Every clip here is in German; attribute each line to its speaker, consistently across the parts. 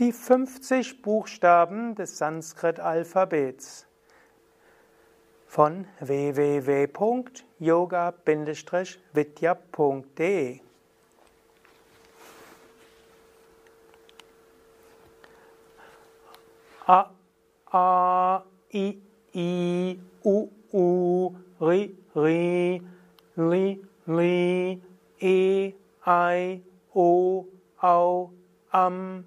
Speaker 1: Die 50 Buchstaben des Sanskrit-Alphabets. Von www.yoga-vidya.de A A I I U U Ri Ri Li Li E I O Au Am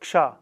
Speaker 1: ksha